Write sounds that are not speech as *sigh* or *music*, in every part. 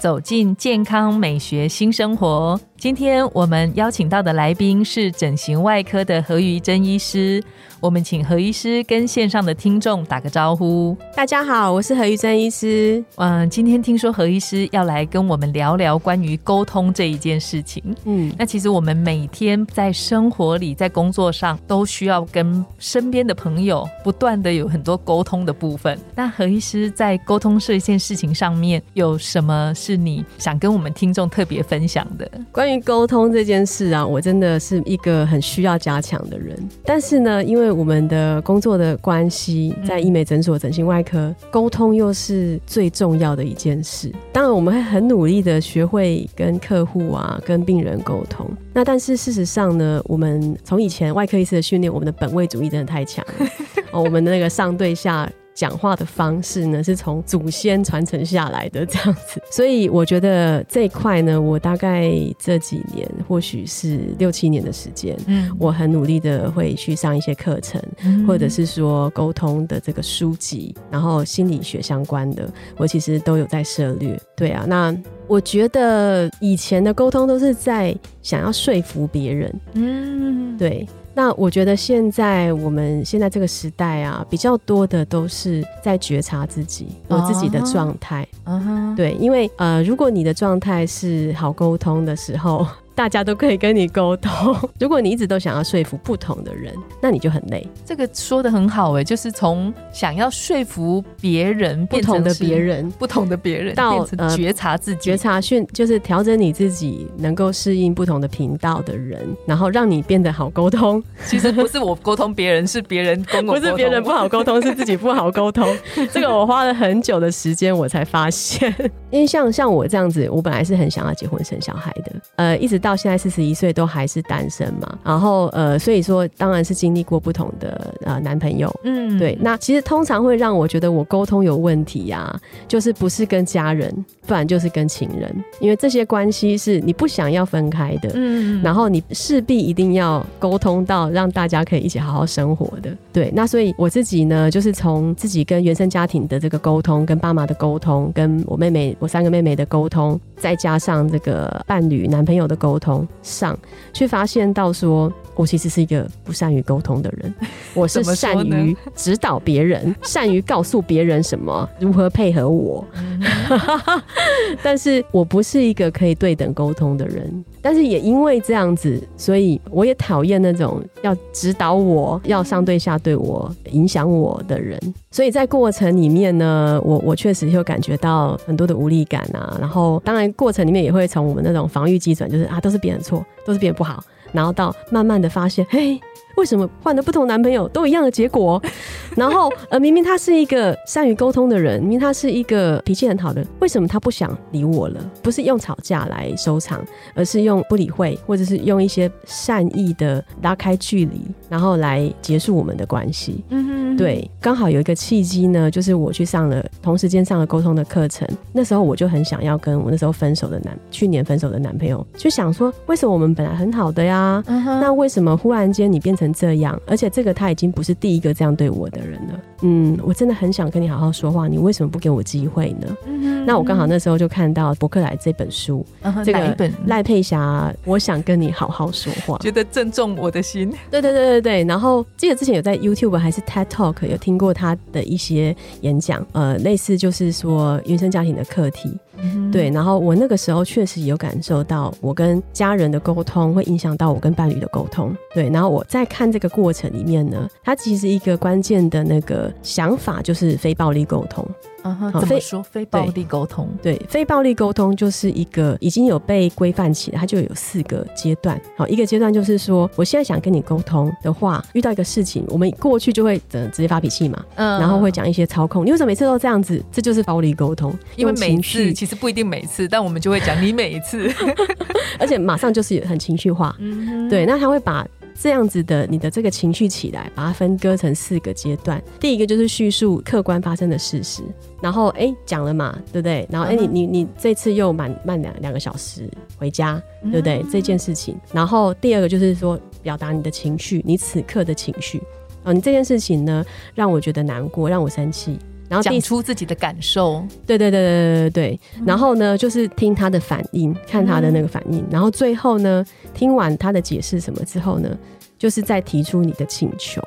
走进健康美学新生活。今天我们邀请到的来宾是整形外科的何瑜珍医师，我们请何医师跟线上的听众打个招呼。大家好，我是何玉珍医师。嗯，今天听说何医师要来跟我们聊聊关于沟通这一件事情。嗯，那其实我们每天在生活里、在工作上都需要跟身边的朋友不断的有很多沟通的部分。那何医师在沟通这一件事情上面有什么是你想跟我们听众特别分享的？关于沟通这件事啊，我真的是一个很需要加强的人。但是呢，因为我们的工作的关系，在医美诊所、整形外科，沟通又是最重要的一件事。当然，我们会很努力的学会跟客户啊、跟病人沟通。那但是事实上呢，我们从以前外科医师的训练，我们的本位主义真的太强了。*laughs* 哦，我们的那个上对下。讲话的方式呢，是从祖先传承下来的这样子，*laughs* 所以我觉得这一块呢，我大概这几年，或许是六七年的时间，嗯，我很努力的会去上一些课程，或者是说沟通的这个书籍，然后心理学相关的，我其实都有在涉略。对啊，那我觉得以前的沟通都是在想要说服别人，嗯，对。那我觉得现在我们现在这个时代啊，比较多的都是在觉察自己，我自己的状态。对，因为呃，如果你的状态是好沟通的时候。大家都可以跟你沟通。*laughs* 如果你一直都想要说服不同的人，那你就很累。这个说的很好哎，就是从想要说服别人，不同的别人，不同的别人，到觉察自己，觉察训就是调整你自己，能够适应不同的频道的人，然后让你变得好沟通。*laughs* 其实不是我沟通别人，是别人跟我，不是别人不好沟通，*laughs* 是自己不好沟通。这个我花了很久的时间，我才发现。因为像像我这样子，我本来是很想要结婚生小孩的，呃，一直到。到现在四十一岁都还是单身嘛，然后呃，所以说当然是经历过不同的呃男朋友，嗯，对。那其实通常会让我觉得我沟通有问题呀，就是不是跟家人，不然就是跟情人，因为这些关系是你不想要分开的，嗯，然后你势必一定要沟通到让大家可以一起好好生活的，对。那所以我自己呢，就是从自己跟原生家庭的这个沟通，跟爸妈的沟通，跟我妹妹我三个妹妹的沟通，再加上这个伴侣男朋友的沟。通上，去发现到说，我其实是一个不善于沟通的人。*laughs* 我是善于指导别人，*laughs* 善于告诉别人什么如何配合我，*laughs* 但是我不是一个可以对等沟通的人。但是也因为这样子，所以我也讨厌那种要指导我、要上对下对我、影响我的人。所以在过程里面呢，我我确实有感觉到很多的无力感啊。然后当然过程里面也会从我们那种防御基准，就是啊都是别人错，都是别人不好，然后到慢慢的发现，嘿。为什么换了不同男朋友都一样的结果？*laughs* 然后呃，明明他是一个善于沟通的人，明明他是一个脾气很好的，为什么他不想理我了？不是用吵架来收场，而是用不理会，或者是用一些善意的拉开距离，然后来结束我们的关系。嗯哼，对，刚好有一个契机呢，就是我去上了同时间上了沟通的课程。那时候我就很想要跟我那时候分手的男，去年分手的男朋友，就想说，为什么我们本来很好的呀？那为什么忽然间你变成？这样，而且这个他已经不是第一个这样对我的人了。嗯，我真的很想跟你好好说话，你为什么不给我机会呢？那我刚好那时候就看到伯克莱这本书，这个赖佩霞，我想跟你好好说话，觉得正中我的心。对对对对对。然后记得之前有在 YouTube 还是 TED Talk 有听过他的一些演讲，呃，类似就是说原生家庭的课题。对，然后我那个时候确实有感受到，我跟家人的沟通会影响到我跟伴侣的沟通。对，然后我在看这个过程里面呢，它其实一个关键的那个想法就是非暴力沟通。嗯哼，非怎么说非暴力沟通？对，非暴力沟通就是一个已经有被规范起来，它就有四个阶段。好，一个阶段就是说，我现在想跟你沟通的话，遇到一个事情，我们过去就会呃直接发脾气嘛，嗯然后会，讲一些操控，你为什么每次都这样子？这就是暴力沟通，因为用每次，其实不一定每次，但我们就会讲你每一次。*laughs* 而且马上就是很情绪化。嗯，对，那他会把这样子的你的这个情绪起来，把它分割成四个阶段。第一个就是叙述客观发生的事实，然后哎讲了嘛，对不对？然后哎你你你这次又慢慢两两个小时回家，嗯对不对？这件事情。然后第二个就是说表达你的情绪，你此刻的情绪。哦，你这件事情呢，让我觉得难过，让我生气。然后第讲出自己的感受。对对对对对对对。然后呢，就是听他的反应，看他的那个反应，然后最后呢，听完他的解释什么之后呢，就是再提出你的请求，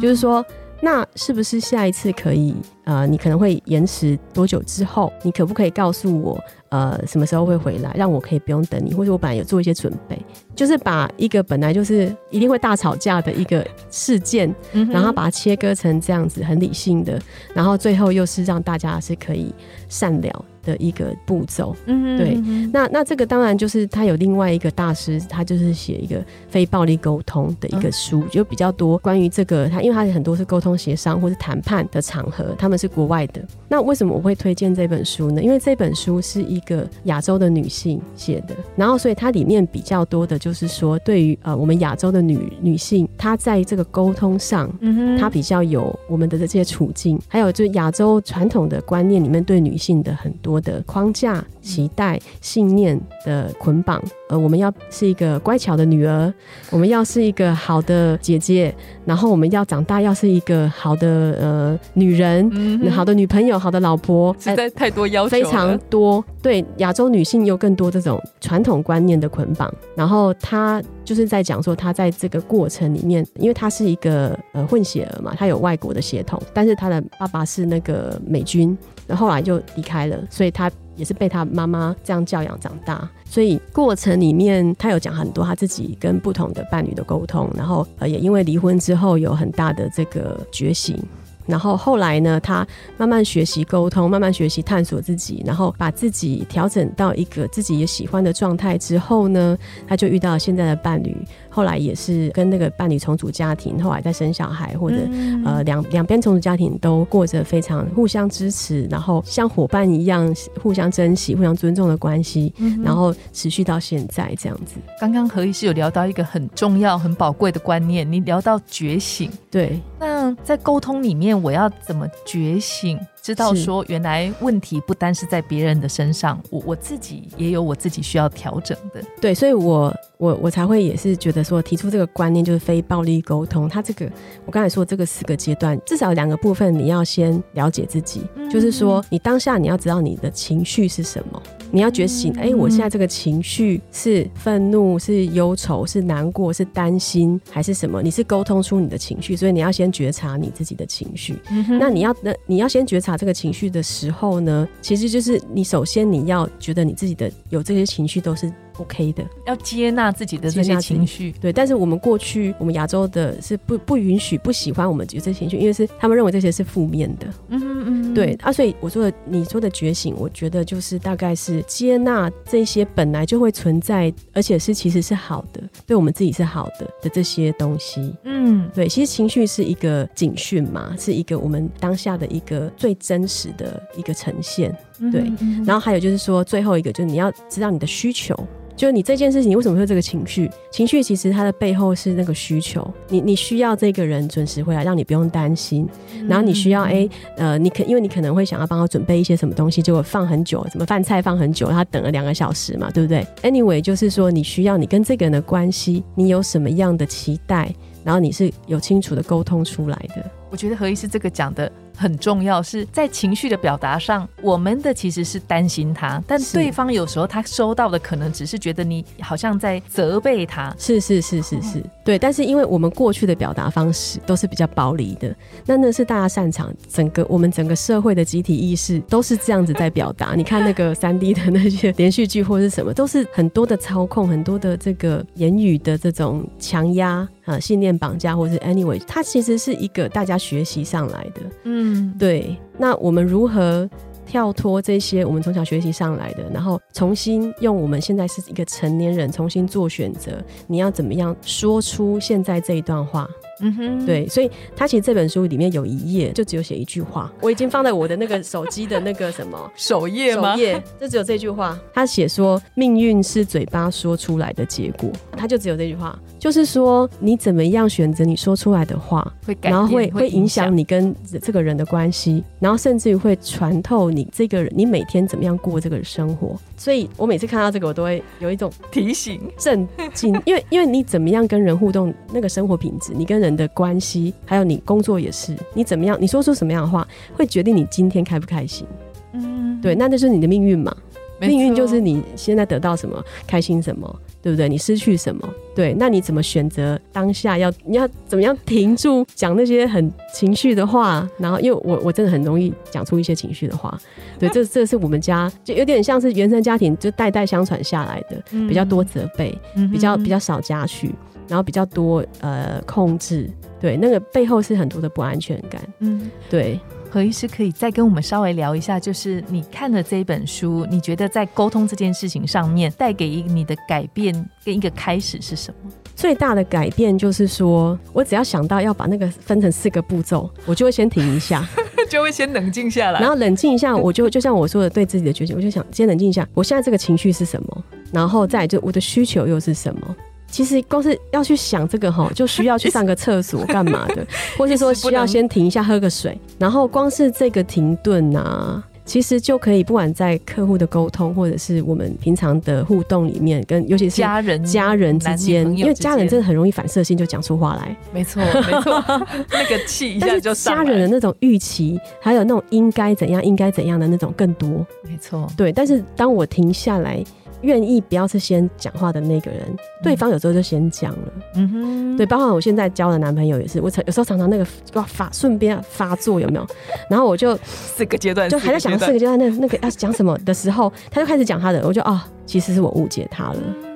就是说。那是不是下一次可以？呃，你可能会延迟多久之后？你可不可以告诉我，呃，什么时候会回来，让我可以不用等你，或者我本来有做一些准备，就是把一个本来就是一定会大吵架的一个事件，嗯然后把它切割成这样子很理性的，然后最后又是让大家是可以善了的一个步骤。嗯哼对那那这个当然就是他有另外一个大师，他就是写一个非暴力沟通的一个书，就比较多关于这个他，因为他很多是沟通协商或是谈判的场合，他们是国外的。那为什么我会推荐这本书呢？因为这本书是一个亚洲的女性写的，然后所以它里面比较多的就是说，对于呃我们亚洲的女女性，她在这个沟通上。嗯哼她比较有我们的这些处境，还有就是亚洲传统的观念里面对女性的很多的框架、期待、信念的捆绑。呃，我们要是一个乖巧的女儿，我们要是一个好的姐姐，然后我们要长大要是一个好的呃女人、嗯好的女朋友、好的老婆，实在太多要求了，非常多，对亚洲女性有更多这种传统观念的捆绑。然后她就是在讲说，她在这个过程里面，因为她是一个呃混血儿嘛，她有外国的血统，但是她的爸爸是那个美军，然后后来就离开了，所以她也是被他妈妈这样教养长大。所以过程里面，他有讲很多他自己跟不同的伴侣的沟通，然后呃也因为离婚之后有很大的这个觉醒。然后后来呢，他慢慢学习沟通，慢慢学习探索自己，然后把自己调整到一个自己也喜欢的状态之后呢，他就遇到现在的伴侣。后来也是跟那个伴侣重组家庭，后来再生小孩，或者、嗯呃两两边重组家庭都过着非常互相支持，然后像伙伴一样互相珍惜、互相尊重的关系，嗯然后持续到现在这样子。刚刚何医师有聊到一个很重要、很宝贵的观念，你聊到觉醒。对，那在沟通里面，我要怎么觉醒？知道说原来问题不单是在别人的身上，我我自己也有我自己需要调整的。对，所以我我我才会也是觉得说提出这个观念就是非暴力沟通。它这个我刚才说这个四个阶段，至少两个部分你要先了解自己，嗯就是说你当下你要知道你的情绪是什么，你要觉醒。哎、我现在这个情绪是愤怒、是忧愁、是难过、是担心，还是什么？你是沟通出你的情绪，所以你要先觉察你自己的情绪。那你要那你要先觉察这个情绪的时候呢，其实就是你首先你要觉得你自己的有这些情绪都是 OK 的，要接纳自己的这些情绪。对。但是我们过去我们亚洲的是不不允许不喜欢我们有这些情绪，因为是他们认为这些是负面的，嗯嗯嗯哼对啊。所以我说的你说的觉醒，我觉得就是大概是接纳这些本来就会存在，而且是其实是好的，对我们自己是好的的这些东西。嗯对，其实情绪是一个警讯嘛，是一个我们当下的一个最真实的一个呈现。对然后还有就是说，最后一个就是你要知道你的需求。就是你这件事情，你为什么会有这个情绪？情绪其实它的背后是那个需求，你你需要这个人准时回来，让你不用担心。然后你需要哎、呃，你可因为你可能会想要帮他准备一些什么东西，结果放很久，什么饭菜放很久，他等了两个小时嘛，对不对？Anyway，就是说你需要你跟这个人的关系，你有什么样的期待，然后你是有清楚的沟通出来的。我觉得何医师这个讲的很重要，是在情绪的表达上，我们的其实是担心他，但对方有时候他收到的可能只是觉得你好像在责备他。是是是是是，对。但是因为我们过去的表达方式都是比较暴力的，那那是大家擅长，整个我们整个社会的集体意识都是这样子在表达。你看那个三 D 的那些连续剧或是什么，都是很多的操控，很多的这个言语的这种强压。呃信念绑架，或是 anyway，它其实是一个大家学习上来的。嗯，对，那我们如何跳脱这些我们从小学习上来的，然后重新用我们现在是一个成年人重新做选择？你要怎么样说出现在这一段话？嗯哼，对，所以他其实这本书里面有一页就只有写一句话，我已经放在我的那个手机的那个什么 *laughs* 首页吗？首页就只有这句话。他写说，命运是嘴巴说出来的结果，他就只有这句话，就是说你怎么样选择你说出来的话，会改，然后会会会影响你跟这个人的关系，然后甚至于会穿透你这个人，你每天怎么样过这个生活。所以我每次看到这个，我都会有一种提醒。震惊，因为因为你怎么样跟人互动，那个生活品质，你跟人的关系，还有你工作也是，你怎么样，你说出什么样的话，会决定你今天开不开心。嗯，对，那那就是你的命运嘛。命运就是你现在得到什么，开心什么，对不对？你失去什么，对？那你怎么选择当下要你要怎么样停住讲那些很情绪的话？然后，因为我我真的很容易讲出一些情绪的话，对，这这是我们家就有点像是原生家庭就代代相传下来的，比较多责备，嗯比较比较少嘉许，然后比较多呃控制，对，那个背后是很多的不安全感，嗯。对。何医师可以再跟我们稍微聊一下，就是你看了这一本书，你觉得在沟通这件事情上面带给你的改变跟一个开始是什么？最大的改变就是说，我只要想到要把那个分成四个步骤，*laughs* 我就会先停一下，*laughs* 就会先冷静下来然后冷静一下，我就就像我说的，对自己的决定，我就想先冷静一下，我现在这个情绪是什么，然后再就我的需求又是什么。其实光是要去想这个哈，*laughs* 就需要去上个厕所干嘛的，*laughs* 或是说需要先停一下喝个水，然后光是这个停顿啊。其实就可以，不管在客户的沟通，或者是我们平常的互动里面，跟尤其是家人家人之间，因为家人真的很容易反射性就讲出话来。没错，没错，*laughs* 那个气一下就上来家人的那种预期，还有那种应该怎样、应该怎样的那种更多。没错，对，但是当我停下来，愿意不要是先讲话的那个人，对方有时候就先讲了。嗯哼，对，包括我现在交的男朋友也是，我常有时候常常那个要发顺便发作有没有？*laughs* 然后我就四个阶段就还在想四个阶段那那个要讲什么的时候，他就开始讲他的，我就啊、其实是我误解他了。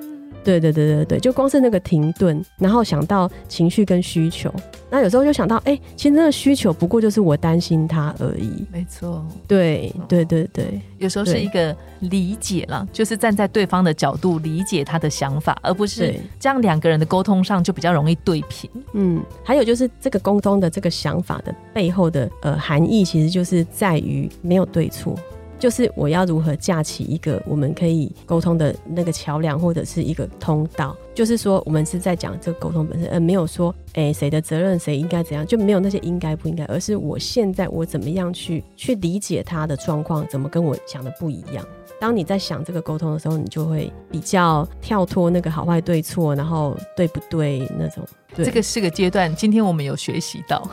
对对对对对，就光是那个停顿，然后想到情绪跟需求，那有时候就想到，哎、其实那个需求不过就是我担心他而已。没错，对对对对有时候是一个理解了，就是站在对方的角度理解他的想法，而不是，这样两个人的沟通上就比较容易对平。嗯，还有就是这个沟通的这个想法的背后的呃含义，其实就是在于没有对错。就是我要如何架起一个我们可以沟通的那个桥梁，或者是一个通道。就是说，我们是在讲这个沟通本身，而没有说，诶、谁的责任，谁应该怎样，就没有那些应该不应该，而是我现在我怎么样去去理解他的状况，怎么跟我想的不一样。当你在想这个沟通的时候，你就会比较跳脱那个好坏对错，然后对不对那种。对这个是个阶段，今天我们有学习到。*laughs*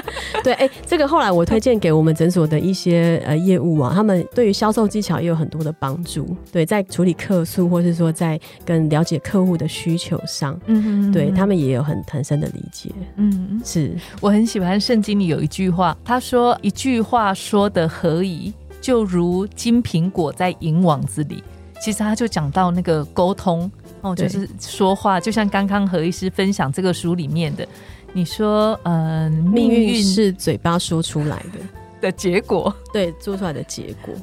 *laughs* 对，哎、这个后来我推荐给我们诊所的一些呃业务啊，他们对于销售技巧也有很多的帮助。对，在处理客诉，或是说在跟了解客户的需求上，嗯嗯对他们也有很很深的理解。嗯，是，我很喜欢圣经里有一句话，他说一句话说的何宜，就如金苹果在银网子里。其实他就讲到那个沟通哦，就是说话，就像刚刚何医师分享这个书里面的，你说，嗯、命运是嘴巴说出来的，的结果。对，做出来的结果。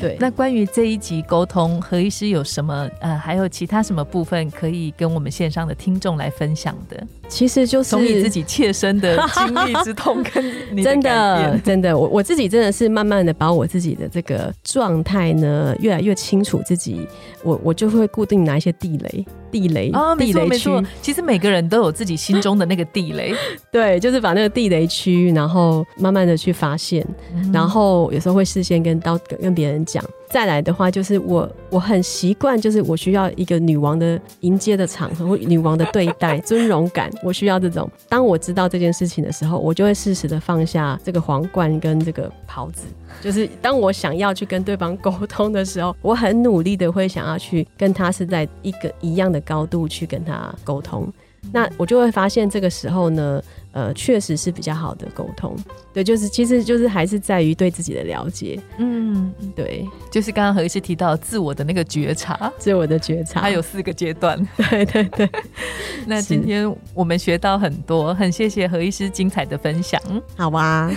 对，那关于这一集沟通，何医师有什么呃，还有其他什么部分可以跟我们线上的听众来分享的？其实就是从你自己切身的经历之痛跟你的 *laughs* 真的，真的，我我自己真的是慢慢的把我自己的这个状态呢，越来越清楚自己，我我就会固定拿一些地雷、地雷、哦，没地雷没错，其实每个人都有自己心中的那个地雷，*laughs* 对，就是把那个地雷区，然后慢慢的去发现，嗯。然后有时候会事先跟到跟跟别人讲。再来的话，就是我我很习惯，就是我需要一个女王的迎接的场合，或女王的对待、尊荣感，我需要这种。当我知道这件事情的时候，我就会适时的放下这个皇冠跟这个袍子。就是当我想要去跟对方沟通的时候，*laughs* 我很努力的会想要去跟他是在一个一样的高度去跟他沟通。那我就会发现，这个时候呢，呃，确实是比较好的沟通。对，就是其实就是还是在于对自己的了解。嗯，对，就是刚刚何医师提到自我的那个觉察，自我的觉察，它有四个阶段。对对对。*laughs* 那今天我们学到很多，很谢谢何医师精彩的分享。好吧，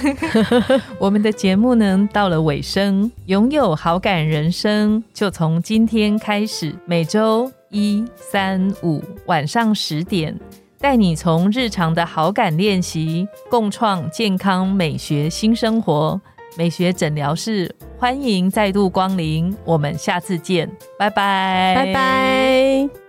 我们的节目呢到了尾声，拥有好感人生就从今天开始，每周一、三、五晚上十点。带你从日常的好感练习，共创健康美学新生活。美学诊疗室欢迎再度光临，我们下次见，拜拜，拜拜。